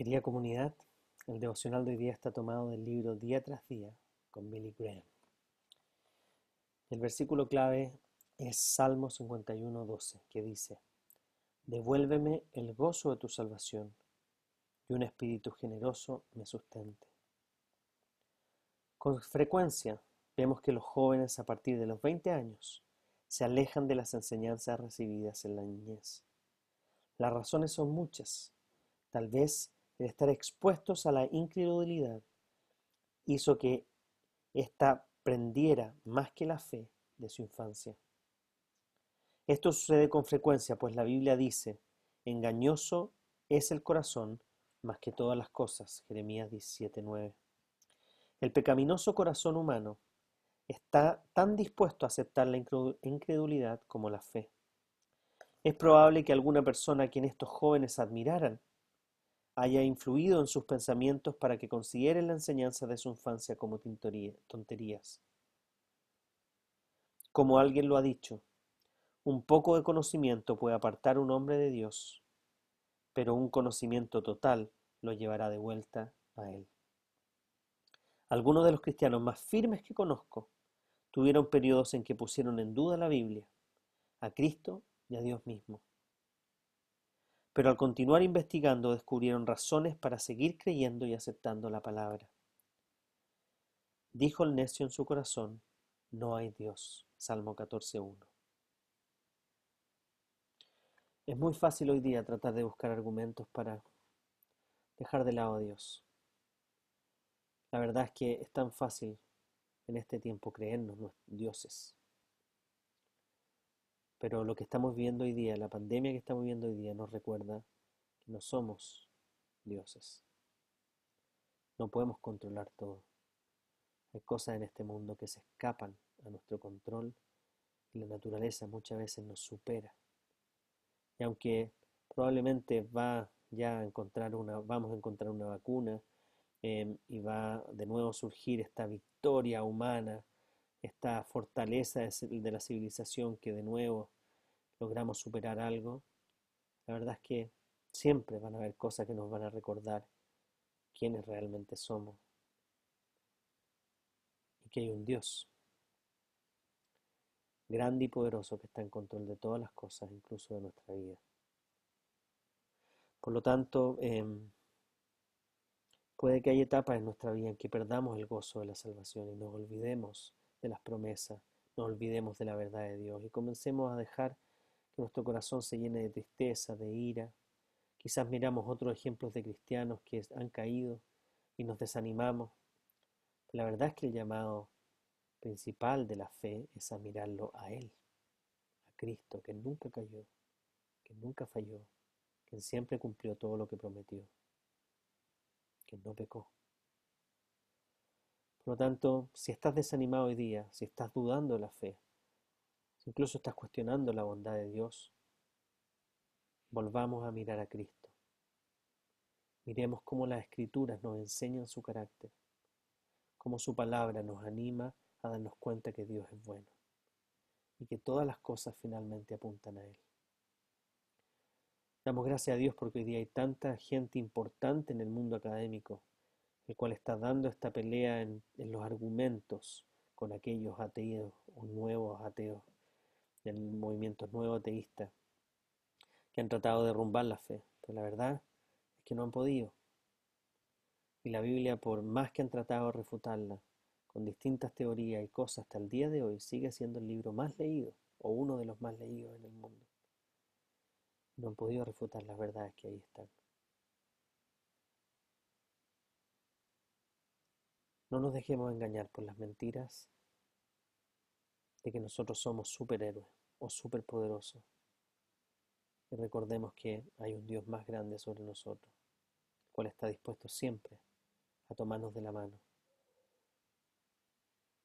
Querida comunidad, el devocional de hoy día está tomado del libro Día tras Día con Billy Graham. El versículo clave es Salmo 51, 12, que dice, Devuélveme el gozo de tu salvación y un espíritu generoso me sustente. Con frecuencia vemos que los jóvenes a partir de los 20 años se alejan de las enseñanzas recibidas en la niñez. Las razones son muchas. Tal vez el estar expuestos a la incredulidad hizo que ésta prendiera más que la fe de su infancia. Esto sucede con frecuencia, pues la Biblia dice, engañoso es el corazón más que todas las cosas, Jeremías 17:9. El pecaminoso corazón humano está tan dispuesto a aceptar la incredulidad como la fe. Es probable que alguna persona a quien estos jóvenes admiraran haya influido en sus pensamientos para que consideren la enseñanza de su infancia como tonterías. Como alguien lo ha dicho, un poco de conocimiento puede apartar un hombre de Dios, pero un conocimiento total lo llevará de vuelta a él. Algunos de los cristianos más firmes que conozco tuvieron periodos en que pusieron en duda la Biblia, a Cristo y a Dios mismo. Pero al continuar investigando descubrieron razones para seguir creyendo y aceptando la palabra. Dijo el necio en su corazón, no hay Dios. Salmo 14.1. Es muy fácil hoy día tratar de buscar argumentos para dejar de lado a Dios. La verdad es que es tan fácil en este tiempo creernos dioses. Pero lo que estamos viendo hoy día, la pandemia que estamos viendo hoy día, nos recuerda que no somos dioses. No podemos controlar todo. Hay cosas en este mundo que se escapan a nuestro control y la naturaleza muchas veces nos supera. Y aunque probablemente va ya a encontrar una, vamos a encontrar una vacuna em, y va de nuevo a surgir esta victoria humana esta fortaleza de la civilización que de nuevo logramos superar algo, la verdad es que siempre van a haber cosas que nos van a recordar quiénes realmente somos y que hay un Dios grande y poderoso que está en control de todas las cosas, incluso de nuestra vida. Por lo tanto, em, puede que haya etapas en nuestra vida en que perdamos el gozo de la salvación y nos olvidemos de las promesas, nos olvidemos de la verdad de Dios y comencemos a dejar que nuestro corazón se llene de tristeza, de ira. Quizás miramos otros ejemplos de cristianos que han caído y nos desanimamos. La verdad es que el llamado principal de la fe es a mirarlo a Él, a Cristo, que nunca cayó, que nunca falló, que siempre cumplió todo lo que prometió, que no pecó. Por lo tanto, si estás desanimado hoy día, si estás dudando de la fe, si incluso estás cuestionando la bondad de Dios, volvamos a mirar a Cristo. Miremos cómo las escrituras nos enseñan su carácter, cómo su palabra nos anima a darnos cuenta que Dios es bueno y que todas las cosas finalmente apuntan a Él. Damos gracias a Dios porque hoy día hay tanta gente importante en el mundo académico el cual está dando esta pelea en, los argumentos con aquellos ateos o nuevos ateos, del movimiento nuevo ateísta, que han tratado de derrumbar la fe. Pero la verdad es que no han podido. Y la Biblia, por más que han tratado de refutarla, con distintas teorías y cosas hasta el día de hoy, sigue siendo el libro más leído, o uno de los más leídos en el mundo. No han podido refutar las verdades que ahí están. No nos dejemos engañar por las mentiras de que nosotros somos superhéroes o superpoderosos. Y recordemos que hay un Dios más grande sobre nosotros, el cual está dispuesto siempre a tomarnos de la mano,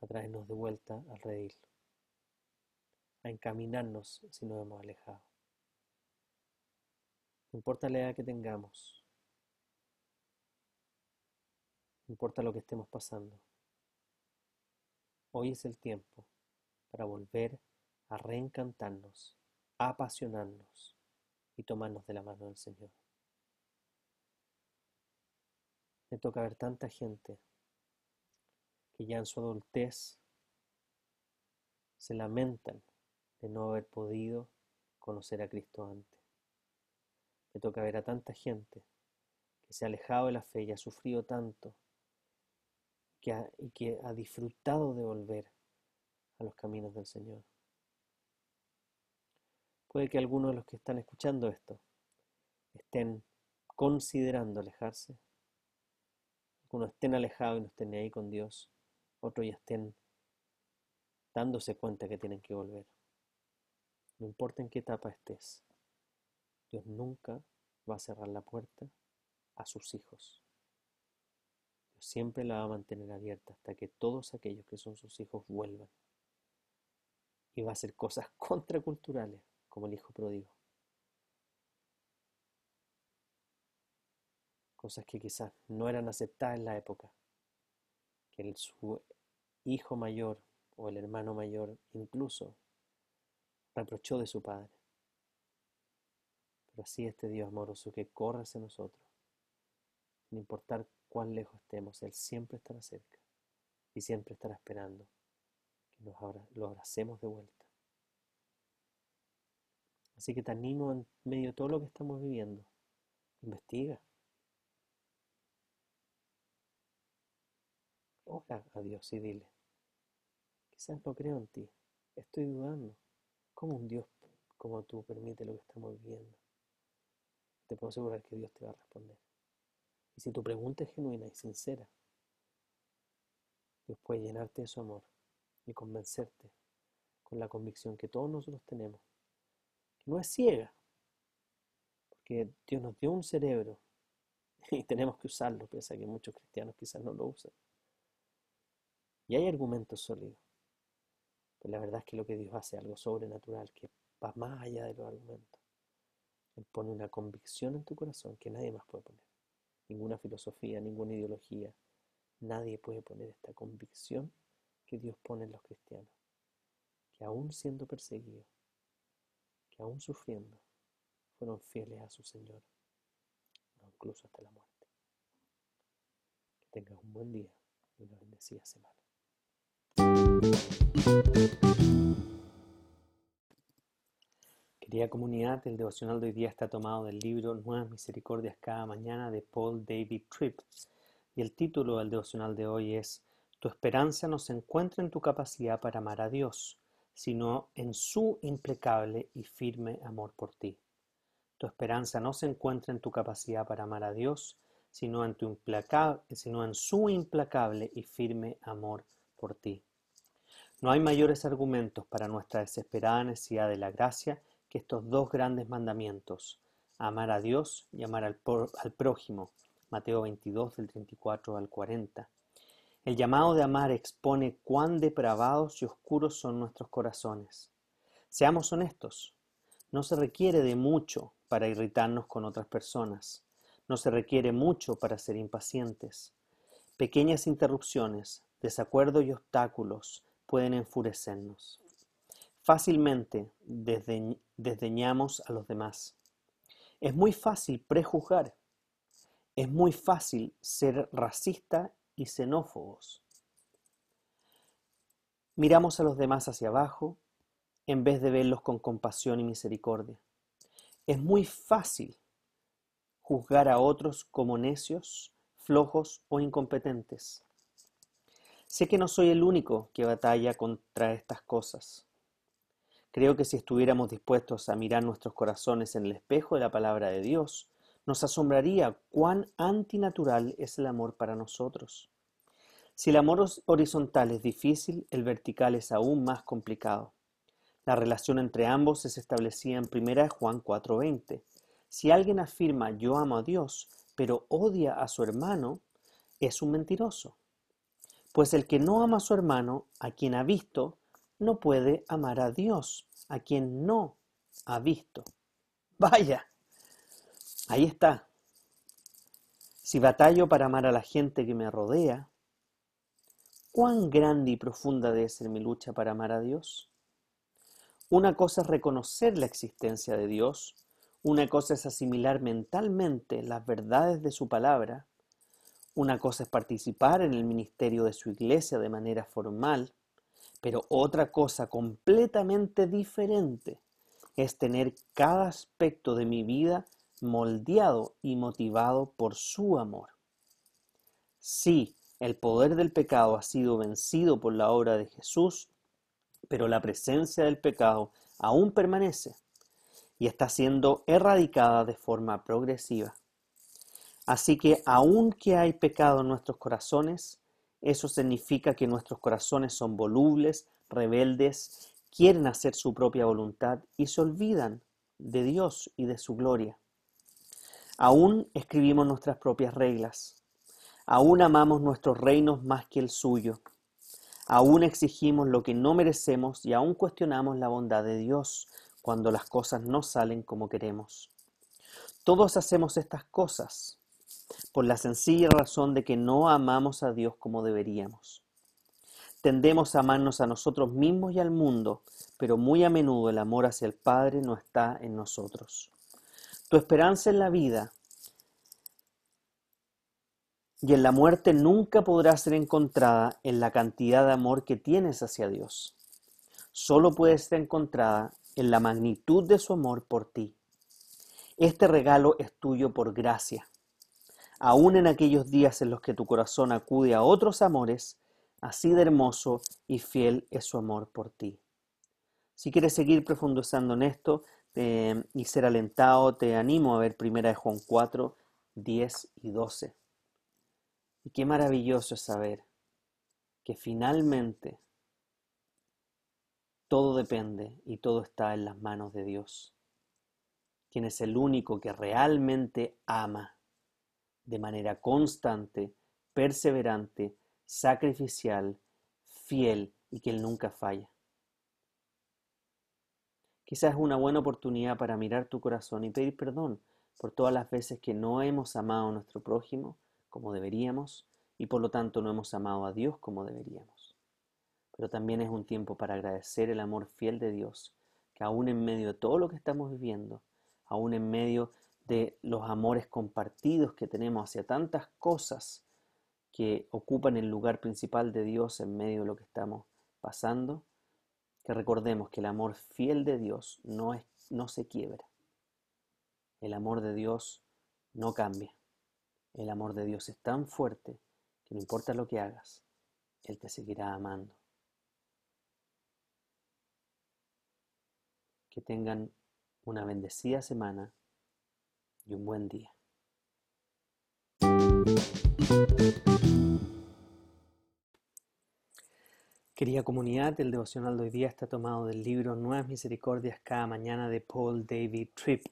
a traernos de vuelta al redil, a encaminarnos si nos hemos alejado. No importa la edad que tengamos, no importa lo que estemos pasando. Hoy es el tiempo para volver a reencantarnos, a apasionarnos y tomarnos de la mano del Señor. Me toca ver tanta gente que ya en su adultez se lamentan de no haber podido conocer a Cristo antes. Me toca ver a tanta gente que se ha alejado de la fe y ha sufrido tanto y que ha disfrutado de volver a los caminos del Señor. Puede que algunos de los que están escuchando esto estén considerando alejarse, algunos estén alejados y no estén ahí con Dios, otros ya estén dándose cuenta que tienen que volver. No importa en qué etapa estés, Dios nunca va a cerrar la puerta a sus hijos. Siempre la va a mantener abierta hasta que todos aquellos que son sus hijos vuelvan. Y va a hacer cosas contraculturales, como el hijo pródigo. Cosas que quizás no eran aceptadas en la época. Que el, su hijo mayor o el hermano mayor incluso reprochó de su padre. Pero así este Dios amoroso que corre hacia nosotros, sin importar cuán lejos estemos, Él siempre estará cerca y siempre estará esperando que nos lo abracemos de vuelta. Así que te animo en medio de todo lo que estamos viviendo. Investiga. Ora a Dios y dile, quizás no creo en ti, estoy dudando. ¿Cómo un Dios como tú permite lo que estamos viviendo? Te puedo asegurar que Dios te va a responder. Y si tu pregunta es genuina y sincera, Dios puede llenarte de su amor y convencerte con la convicción que todos nosotros tenemos, que no es ciega, porque Dios nos dio un cerebro y tenemos que usarlo, pese a que muchos cristianos quizás no lo usan. Y hay argumentos sólidos. Pero la verdad es que lo que Dios hace es algo sobrenatural que va más allá de los argumentos. Él pone una convicción en tu corazón que nadie más puede poner. Ninguna filosofía, ninguna ideología. Nadie puede poner esta convicción que Dios pone en los cristianos. Que aún siendo perseguidos, que aún sufriendo, fueron fieles a su Señor, incluso hasta la muerte. Que tengas un buen día y una bendecida semana. Querida comunidad, el devocional de hoy día está tomado del libro Nuevas Misericordias cada mañana de Paul David Tripp y el título del devocional de hoy es Tu esperanza no se encuentra en tu capacidad para amar a Dios, sino en su implacable y firme amor por ti. Tu esperanza no se encuentra en tu capacidad para amar a Dios, sino en, tu implacable, sino en su implacable y firme amor por ti. No hay mayores argumentos para nuestra desesperada necesidad de la gracia que estos dos grandes mandamientos, amar a Dios y amar al, prójimo. Mateo 22 del 34 al 40. El llamado de amar expone cuán depravados y oscuros son nuestros corazones. Seamos honestos, no se requiere de mucho para irritarnos con otras personas, no se requiere mucho para ser impacientes. Pequeñas interrupciones, desacuerdos y obstáculos pueden enfurecernos. Fácilmente desdeñamos a los demás. Es muy fácil prejuzgar. Es muy fácil ser racista y xenófobos. Miramos a los demás hacia abajo en vez de verlos con compasión y misericordia. Es muy fácil juzgar a otros como necios, flojos o incompetentes. Sé que no soy el único que batalla contra estas cosas. Creo que si estuviéramos dispuestos a mirar nuestros corazones en el espejo de la palabra de Dios, nos asombraría cuán antinatural es el amor para nosotros. Si el amor horizontal es difícil, el vertical es aún más complicado. La relación entre ambos es establecida en 1 Juan 4:20. Si alguien afirma yo amo a Dios, pero odia a su hermano, es un mentiroso. Pues el que no ama a su hermano, a quien ha visto, no puede amar a Dios, a quien no ha visto. Vaya, ahí está. Si batallo para amar a la gente que me rodea, ¿cuán grande y profunda debe ser mi lucha para amar a Dios? Una cosa es reconocer la existencia de Dios, una cosa es asimilar mentalmente las verdades de su palabra, Una cosa es participar en el ministerio de su iglesia de manera formal, pero otra cosa completamente diferente es tener cada aspecto de mi vida moldeado y motivado por su amor. Sí, el poder del pecado ha sido vencido por la obra de Jesús, pero la presencia del pecado aún permanece y está siendo erradicada de forma progresiva. Así que aunque hay pecado en nuestros corazones, eso significa que nuestros corazones son volubles, rebeldes, quieren hacer su propia voluntad y se olvidan de Dios y de su gloria. Aún escribimos nuestras propias reglas. Aún amamos nuestros reinos más que el suyo. Aún exigimos lo que no merecemos y aún cuestionamos la bondad de Dios cuando las cosas no salen como queremos. Todos hacemos estas cosas por la sencilla razón de que no amamos a Dios como deberíamos. Tendemos a amarnos a nosotros mismos y al mundo, pero muy a menudo el amor hacia el Padre no está en nosotros. Tu esperanza en la vida y en la muerte nunca podrá ser encontrada en la cantidad de amor que tienes hacia Dios. Solo puede ser encontrada en la magnitud de su amor por ti. Este regalo es tuyo por gracia aún en aquellos días en los que tu corazón acude a otros amores, así de hermoso y fiel es su amor por ti. Si quieres seguir profundizando en esto eh, y ser alentado, te animo a ver 1 Juan 4, 10 y 12. Y qué maravilloso es saber que finalmente todo depende y todo está en las manos de Dios, quien es el único que realmente ama de manera constante, perseverante, sacrificial, fiel y que Él nunca falla. Quizás es una buena oportunidad para mirar tu corazón y pedir perdón por todas las veces que no hemos amado a nuestro prójimo como deberíamos y por lo tanto no hemos amado a Dios como deberíamos. Pero también es un tiempo para agradecer el amor fiel de Dios, que aún en medio de todo lo que estamos viviendo, aún en medio de los amores compartidos que tenemos hacia tantas cosas que ocupan el lugar principal de Dios en medio de lo que estamos pasando, que recordemos que el amor fiel de Dios no, es, no se quiebra. El amor de Dios no cambia. El amor de Dios es tan fuerte que no importa lo que hagas, Él te seguirá amando. Que tengan una bendecida semana y un buen día. Querida comunidad, el devocional de hoy día está tomado del libro Nuevas Misericordias cada mañana de Paul David Tripp.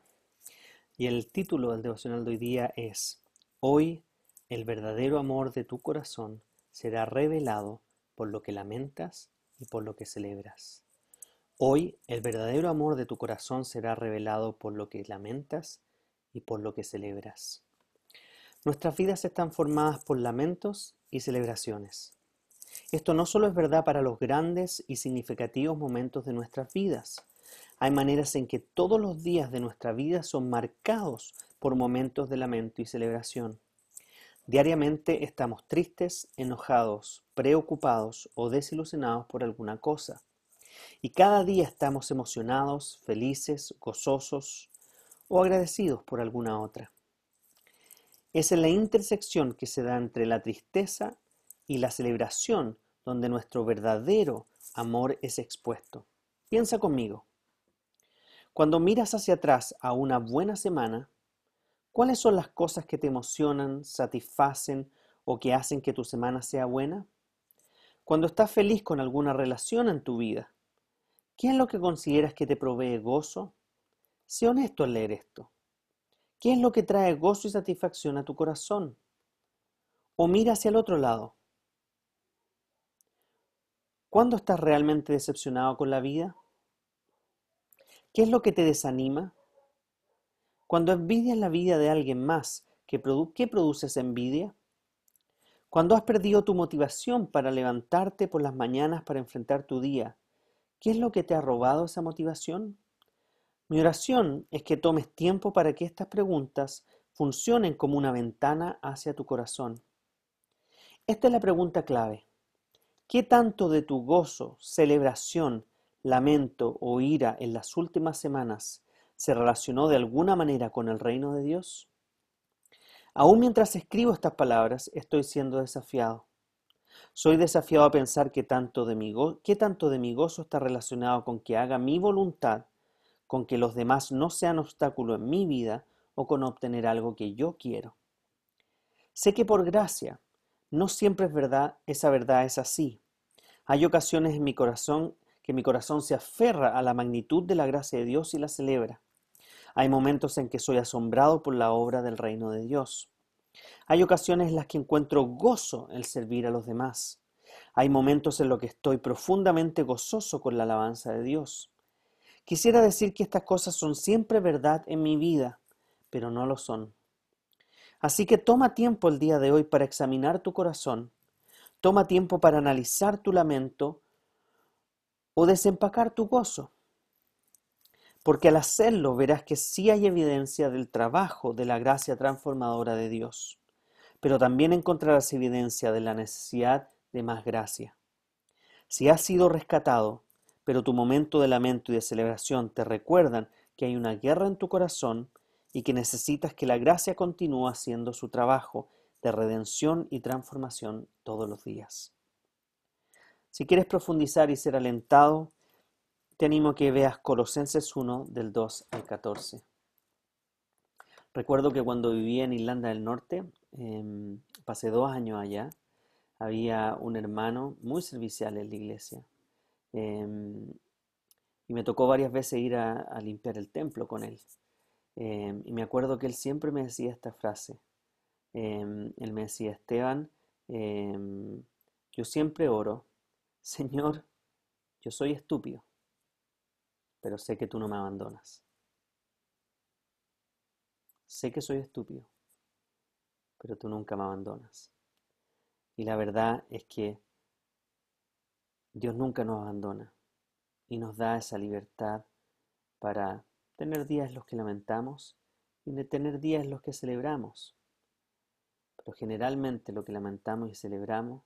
Y el título del devocional de hoy día es Hoy el verdadero amor de tu corazón será revelado por lo que lamentas y por lo que celebras. Hoy el verdadero amor de tu corazón será revelado por lo que lamentas y por lo que celebras. Nuestras vidas están formadas por lamentos y celebraciones. Esto no solo es verdad para los grandes y significativos momentos de nuestras vidas. Hay maneras en que todos los días de nuestra vida son marcados por momentos de lamento y celebración. Diariamente estamos tristes, enojados, preocupados o desilusionados por alguna cosa. Y cada día estamos emocionados, felices, gozosos, o agradecidos por alguna otra. Es en la intersección que se da entre la tristeza y la celebración donde nuestro verdadero amor es expuesto. Piensa conmigo. Cuando miras hacia atrás a una buena semana, ¿cuáles son las cosas que te emocionan, satisfacen o que hacen que tu semana sea buena? Cuando estás feliz con alguna relación en tu vida, ¿qué es lo que consideras que te provee gozo, Sé honesto al leer esto. ¿Qué es lo que trae gozo y satisfacción a tu corazón? O mira hacia el otro lado. ¿Cuándo estás realmente decepcionado con la vida? ¿Qué es lo que te desanima? Cuando envidias la vida de alguien más, ¿qué, ¿qué produces envidia? Cuando has perdido tu motivación para levantarte por las mañanas para enfrentar tu día, ¿qué es lo que te ha robado esa motivación? Mi oración es que tomes tiempo para que estas preguntas funcionen como una ventana hacia tu corazón. Esta es la pregunta clave. ¿Qué tanto de tu gozo, celebración, lamento o ira en las últimas semanas se relacionó de alguna manera con el reino de Dios? Aún mientras escribo estas palabras, estoy siendo desafiado. Soy desafiado a pensar qué tanto, de mi qué tanto de mi gozo está relacionado con que haga mi voluntad, con que los demás no sean obstáculo en mi vida o con obtener algo que yo quiero. Sé que por gracia, no siempre es verdad, esa verdad es así. Hay ocasiones en mi corazón que mi corazón se aferra a la magnitud de la gracia de Dios y la celebra. Hay momentos en que soy asombrado por la obra del reino de Dios. Hay ocasiones en las que encuentro gozo en servir a los demás. Hay momentos en los que estoy profundamente gozoso con la alabanza de Dios. Quisiera decir que estas cosas son siempre verdad en mi vida, pero no lo son. Así que toma tiempo el día de hoy para examinar tu corazón, toma tiempo para analizar tu lamento o desempacar tu gozo. Porque al hacerlo verás que sí hay evidencia del trabajo de la gracia transformadora de Dios, pero también encontrarás evidencia de la necesidad de más gracia. Si has sido rescatado, pero tu momento de lamento y de celebración te recuerdan que hay una guerra en tu corazón, y que necesitas que la gracia continúe haciendo su trabajo de redención y transformación todos los días. Si quieres profundizar y ser alentado, te animo a que veas Colosenses 1 del 2 al 14. Recuerdo que cuando vivía en Irlanda del Norte, em, pasé dos años allá, había un hermano muy servicial en la iglesia. Em, y me tocó varias veces ir a limpiar el templo con él. Em, y me acuerdo que él siempre me decía esta frase. Em, él me decía, Esteban, yo siempre oro, Señor, yo soy estúpido, pero sé que tú no me abandonas. Sé que soy estúpido, pero tú nunca me abandonas. Y la verdad es que Dios nunca nos abandona y nos da esa libertad para tener días los que lamentamos y de tener días los que celebramos. Pero generalmente lo que lamentamos y celebramos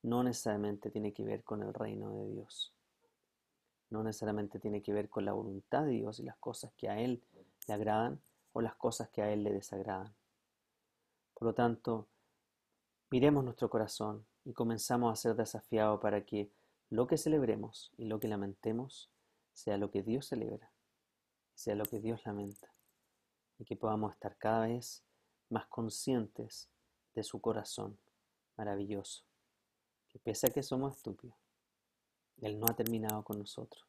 no necesariamente tiene que ver con el reino de Dios. No necesariamente tiene que ver con la voluntad de Dios y las cosas que a Él le agradan o las cosas que a Él le desagradan. Por lo tanto, miremos nuestro corazón y comenzamos a ser desafiados para que lo que celebremos y lo que lamentemos sea lo que Dios celebra sea lo que Dios lamenta y que podamos estar cada vez más conscientes de su corazón maravilloso, que pese a que somos estúpidos, Él no ha terminado con nosotros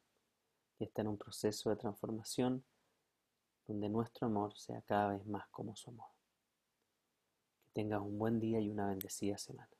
y está en un proceso de transformación donde nuestro amor sea cada vez más como su amor. Que tengas un buen día y una bendecida semana.